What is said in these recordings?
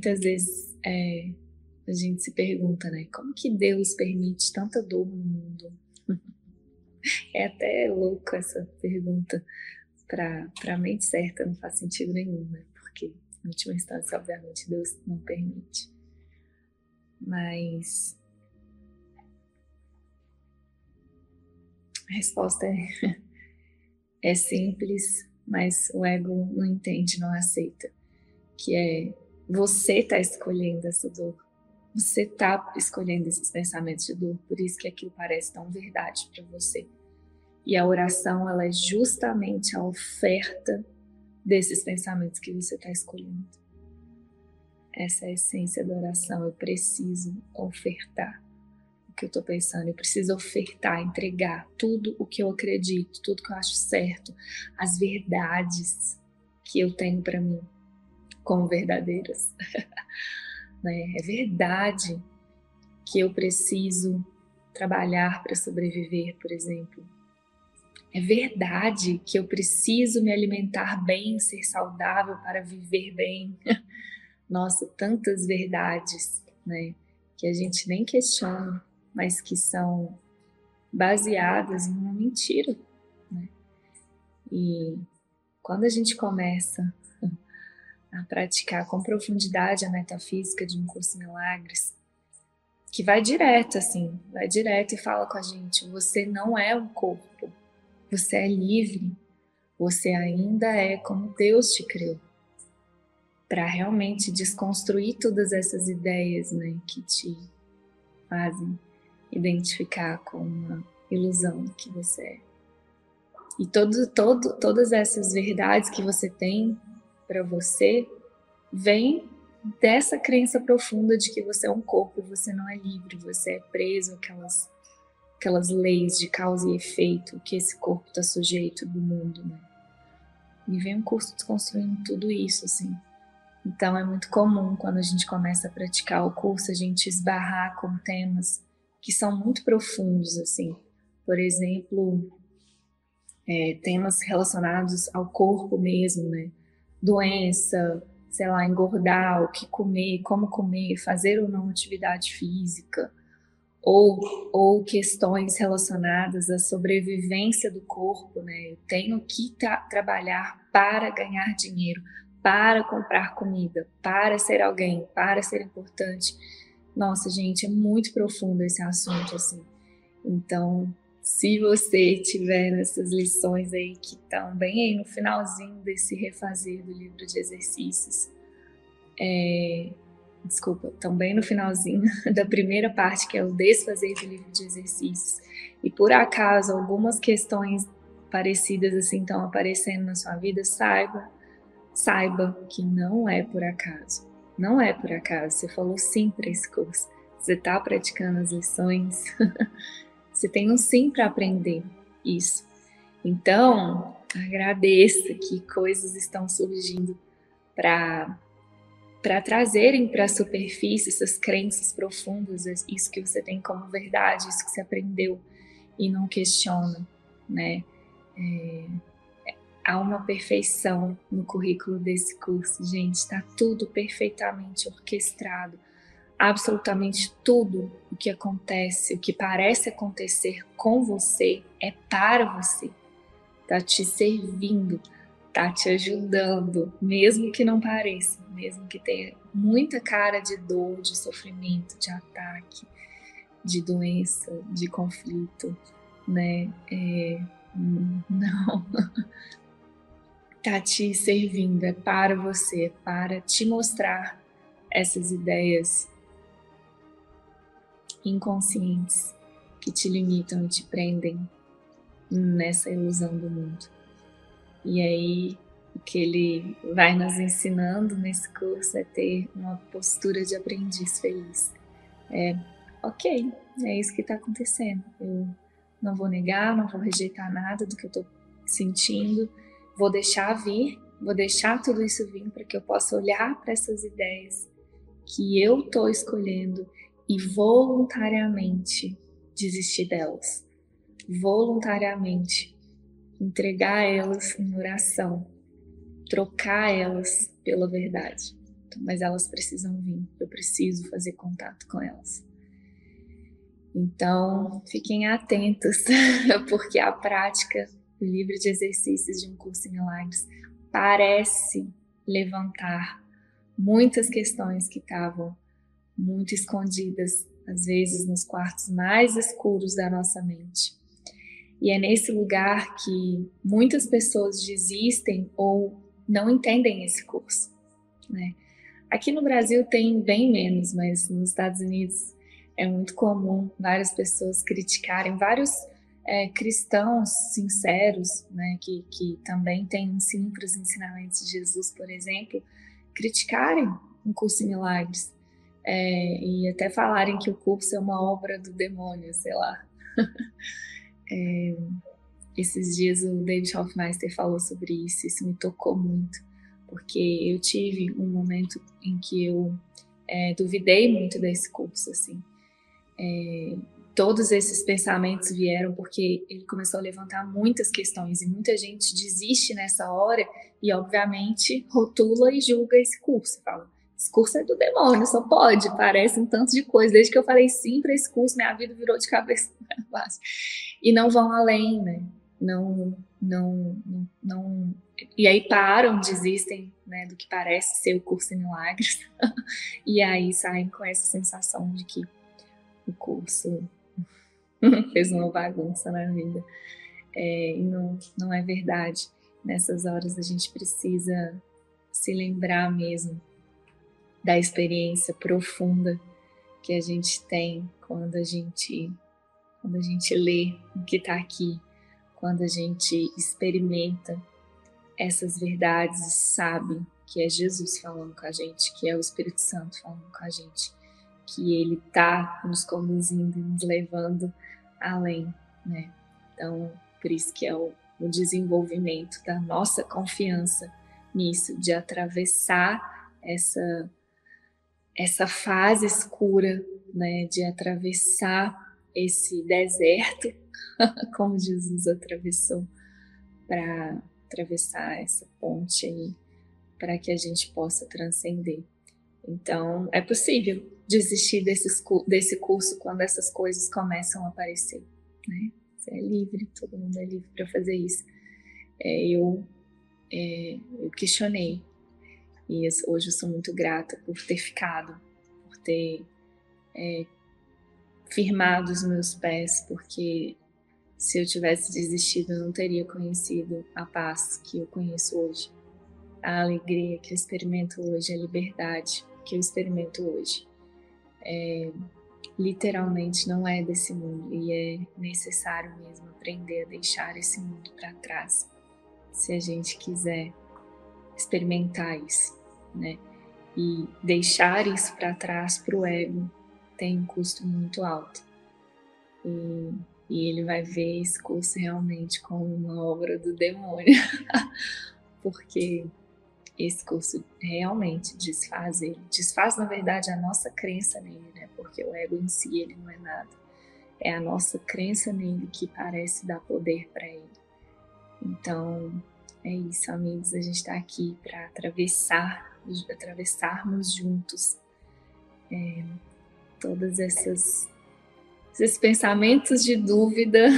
muitas vezes é, a gente se pergunta, né? Como que Deus permite tanta dor no mundo? É até louco essa pergunta para a mente certa, não faz sentido nenhum, né? Porque, em última instância, obviamente, Deus não permite. Mas a resposta é, é simples, mas o ego não entende, não aceita. Que é você está escolhendo essa dor. Você está escolhendo esses pensamentos de dor, por isso que aquilo parece tão verdade para você. E a oração, ela é justamente a oferta desses pensamentos que você está escolhendo. Essa é a essência da oração. Eu preciso ofertar o que eu estou pensando. Eu preciso ofertar, entregar tudo o que eu acredito, tudo que eu acho certo, as verdades que eu tenho para mim como verdadeiras. né? É verdade que eu preciso trabalhar para sobreviver, por exemplo. É verdade que eu preciso me alimentar bem, ser saudável para viver bem. Nossa, tantas verdades, né? Que a gente nem questiona, mas que são baseadas em uma mentira, né? E quando a gente começa a praticar com profundidade a metafísica de um curso em milagres, que vai direto assim, vai direto e fala com a gente: você não é um corpo, você é livre, você ainda é como Deus te criou. Para realmente desconstruir todas essas ideias né, que te fazem identificar com uma ilusão que você é. E todo, todo, todas essas verdades que você tem para você vem dessa crença profunda de que você é um corpo você não é livre, você é preso àquelas, aquelas leis de causa e efeito que esse corpo está sujeito do mundo, né? E vem um curso desconstruindo tudo isso, assim. Então é muito comum quando a gente começa a praticar o curso a gente esbarrar com temas que são muito profundos, assim. Por exemplo, é, temas relacionados ao corpo mesmo, né? Doença, sei lá, engordar, o que comer, como comer, fazer ou não atividade física, ou, ou questões relacionadas à sobrevivência do corpo, né? Eu tenho que tra trabalhar para ganhar dinheiro, para comprar comida, para ser alguém, para ser importante. Nossa, gente, é muito profundo esse assunto, assim. Então, se você tiver nessas lições aí que estão bem aí no finalzinho desse refazer do livro de exercícios, é, desculpa, estão bem no finalzinho da primeira parte, que é o desfazer do livro de exercícios, e por acaso algumas questões parecidas assim estão aparecendo na sua vida, saiba, saiba que não é por acaso. Não é por acaso. Você falou sim para esse curso. Você está praticando as lições. Você tem um sim para aprender isso. Então, agradeça que coisas estão surgindo para para trazerem para a superfície essas crenças profundas, isso que você tem como verdade, isso que você aprendeu e não questiona, né? É, há uma perfeição no currículo desse curso, gente, está tudo perfeitamente orquestrado absolutamente tudo o que acontece, o que parece acontecer com você é para você. Tá te servindo, tá te ajudando, mesmo que não pareça, mesmo que tenha muita cara de dor, de sofrimento, de ataque, de doença, de conflito, né? É, não. tá te servindo, é para você, é para te mostrar essas ideias inconscientes que te limitam e te prendem nessa ilusão do mundo. E aí, o que ele vai nos ensinando nesse curso é ter uma postura de aprendiz feliz. É, ok, é isso que está acontecendo. Eu não vou negar, não vou rejeitar nada do que eu estou sentindo, vou deixar vir, vou deixar tudo isso vir para que eu possa olhar para essas ideias que eu estou escolhendo e voluntariamente desistir delas, voluntariamente entregar elas em oração, trocar elas pela verdade. mas elas precisam vir, eu preciso fazer contato com elas. Então, fiquem atentos, porque a prática do livro de exercícios de um curso em milagres parece levantar muitas questões que estavam muito escondidas, às vezes nos quartos mais escuros da nossa mente. E é nesse lugar que muitas pessoas desistem ou não entendem esse curso, né? Aqui no Brasil tem bem menos, mas nos Estados Unidos é muito comum várias pessoas criticarem, vários é, cristãos sinceros, né, que, que também têm os ensinamentos de Jesus, por exemplo, criticarem um curso em milagres é, e até falarem que o curso é uma obra do demônio, sei lá. é, esses dias o David Hoffmeister falou sobre isso, isso me tocou muito, porque eu tive um momento em que eu é, duvidei muito desse curso, assim. É, todos esses pensamentos vieram porque ele começou a levantar muitas questões e muita gente desiste nessa hora e, obviamente, rotula e julga esse curso. Fala, esse curso é do demônio, só pode, parece um tanto de coisa. Desde que eu falei sim para esse curso, minha vida virou de cabeça para baixo. E não vão além, né? Não, não, não. E aí param, desistem né, do que parece ser o curso em milagres. e aí saem com essa sensação de que o curso fez uma bagunça na vida. É, e não, não é verdade. Nessas horas a gente precisa se lembrar mesmo da experiência profunda que a gente tem quando a gente quando a gente lê o que está aqui, quando a gente experimenta essas verdades e sabe que é Jesus falando com a gente, que é o Espírito Santo falando com a gente, que ele está nos conduzindo nos levando além, né? Então, por isso que é o, o desenvolvimento da nossa confiança nisso, de atravessar essa essa fase escura, né, de atravessar esse deserto, como Jesus atravessou, para atravessar essa ponte aí, para que a gente possa transcender. Então, é possível desistir desses, desse curso quando essas coisas começam a aparecer, né? Você é livre, todo mundo é livre para fazer isso. É, eu, é, eu questionei e hoje eu sou muito grata por ter ficado, por ter é, firmado os meus pés, porque se eu tivesse desistido, eu não teria conhecido a paz que eu conheço hoje, a alegria que eu experimento hoje, a liberdade que eu experimento hoje. É, literalmente não é desse mundo e é necessário mesmo aprender a deixar esse mundo para trás, se a gente quiser experimentar isso, né? E deixar isso para trás para o ego tem um custo muito alto. E, e ele vai ver esse curso realmente como uma obra do demônio, porque esse curso realmente desfaz ele. Desfaz, na verdade, a nossa crença nele, né? Porque o ego em si, ele não é nada. É a nossa crença nele que parece dar poder para ele. Então, é isso, amigos. A gente está aqui para atravessar, atravessarmos juntos é, todas essas esses pensamentos de dúvida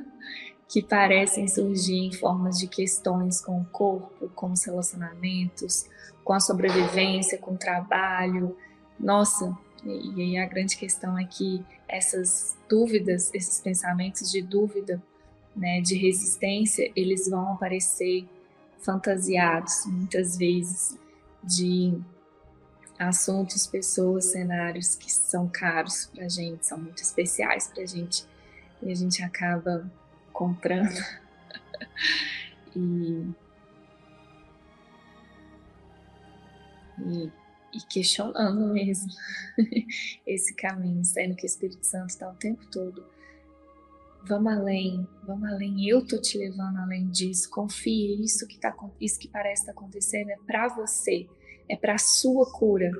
que parecem surgir em formas de questões com o corpo, com os relacionamentos, com a sobrevivência, com o trabalho. Nossa, e aí a grande questão é que essas dúvidas, esses pensamentos de dúvida, né, de resistência, eles vão aparecer fantasiados muitas vezes de assuntos, pessoas, cenários que são caros para gente, são muito especiais para gente e a gente acaba comprando e, e, e, questionando mesmo esse caminho, sendo que o Espírito Santo está o tempo todo. Vamos além, vamos além. Eu tô te levando além disso. Confie, isso que tá, isso que parece estar tá acontecendo é para você, é para sua cura.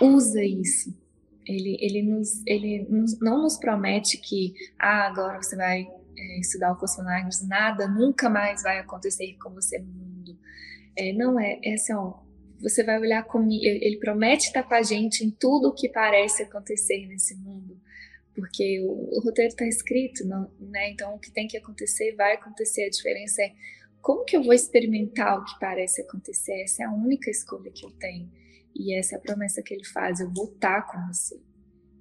Usa isso. Ele, ele, nos, ele nos, não nos promete que ah, agora você vai é, estudar o curso nada nunca mais vai acontecer com você no mundo. É, não é, é assim, ó, você vai olhar comigo, ele promete estar com a gente em tudo o que parece acontecer nesse mundo, porque o, o roteiro está escrito, não, né? Então o que tem que acontecer vai acontecer. A diferença é como que eu vou experimentar o que parece acontecer? Essa é a única escolha que eu tenho. E essa é a promessa que ele faz: eu vou estar com você.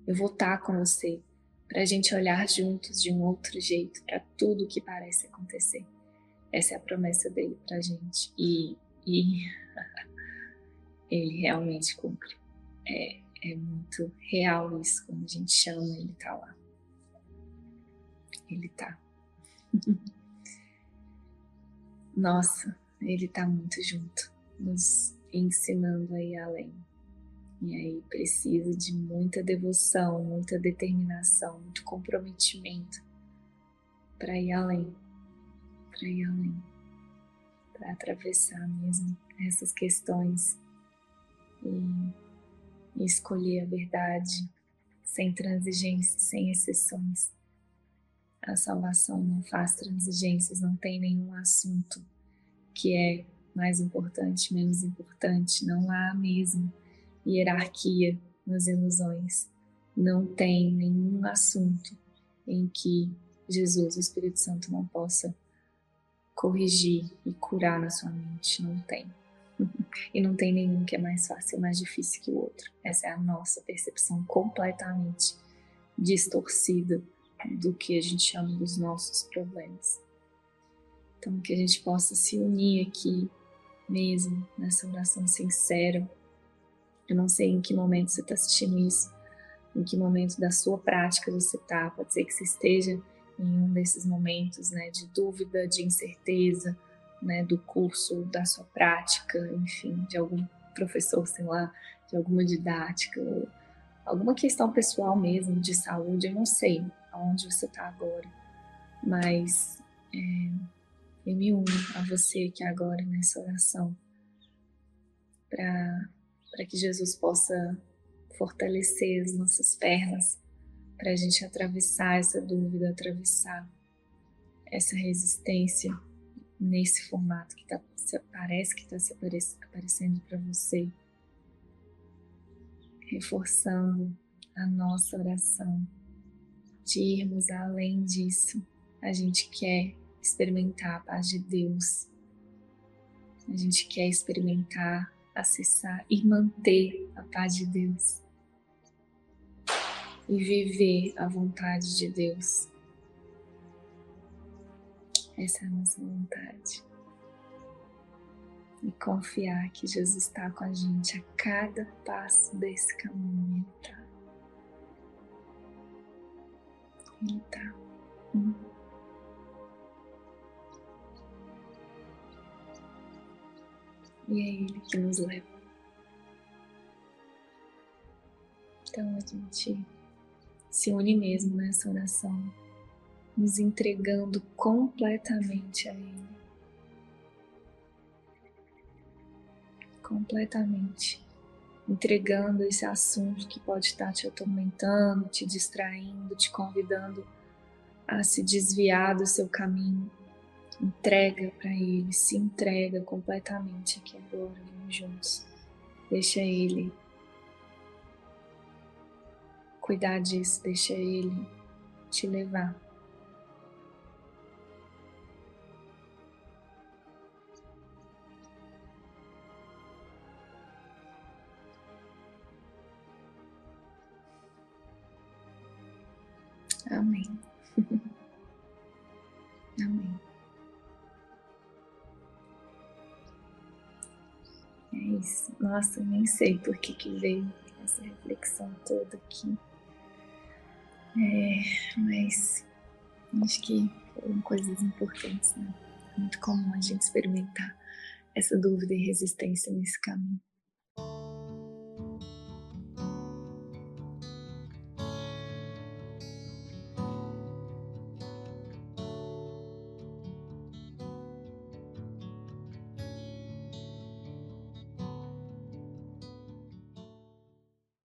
Eu vou estar com você para a gente olhar juntos de um outro jeito para tudo que parece acontecer. Essa é a promessa dele para a gente. E, e ele realmente cumpre. É, é muito real isso. Quando a gente chama, ele tá lá. Ele tá. Nossa, ele tá muito junto, nos ensinando aí além. E aí precisa de muita devoção, muita determinação, muito comprometimento para ir além, para ir além, para atravessar mesmo essas questões e, e escolher a verdade sem transigência, sem exceções. A salvação não faz transigências, não tem nenhum assunto que é mais importante, menos importante, não há mesmo hierarquia nas ilusões. Não tem nenhum assunto em que Jesus, o Espírito Santo, não possa corrigir e curar na sua mente. Não tem. E não tem nenhum que é mais fácil mais difícil que o outro. Essa é a nossa percepção completamente distorcida do que a gente chama dos nossos problemas. Então, que a gente possa se unir aqui mesmo nessa oração sincera eu não sei em que momento você está assistindo isso, em que momento da sua prática você está. Pode ser que você esteja em um desses momentos né, de dúvida, de incerteza, né, do curso, da sua prática, enfim, de algum professor, sei lá, de alguma didática, alguma questão pessoal mesmo, de saúde, eu não sei aonde você está agora, mas é, eu me uno a você aqui agora nessa oração para que Jesus possa fortalecer as nossas pernas, para a gente atravessar essa dúvida, atravessar essa resistência nesse formato que tá, parece que está aparecendo para você, reforçando a nossa oração, de irmos além disso. A gente quer experimentar a paz de Deus, a gente quer experimentar acessar e manter a paz de Deus e viver a vontade de Deus. Essa é a nossa vontade. E confiar que Jesus está com a gente a cada passo desse caminho. Ele está. Ele está. Hum. e é Ele que nos leva. Então a gente se une mesmo nessa oração, nos entregando completamente a Ele. Completamente. Entregando esse assunto que pode estar te atormentando, te distraindo, te convidando a se desviar do seu caminho Entrega para Ele, se entrega completamente aqui agora, vamos juntos. Deixa Ele cuidar disso, deixa Ele te levar. Amém. Amém. Mas, nossa, nem sei por que, que veio essa reflexão toda aqui. É, mas acho que foram coisas importantes, né? É muito comum a gente experimentar essa dúvida e resistência nesse caminho.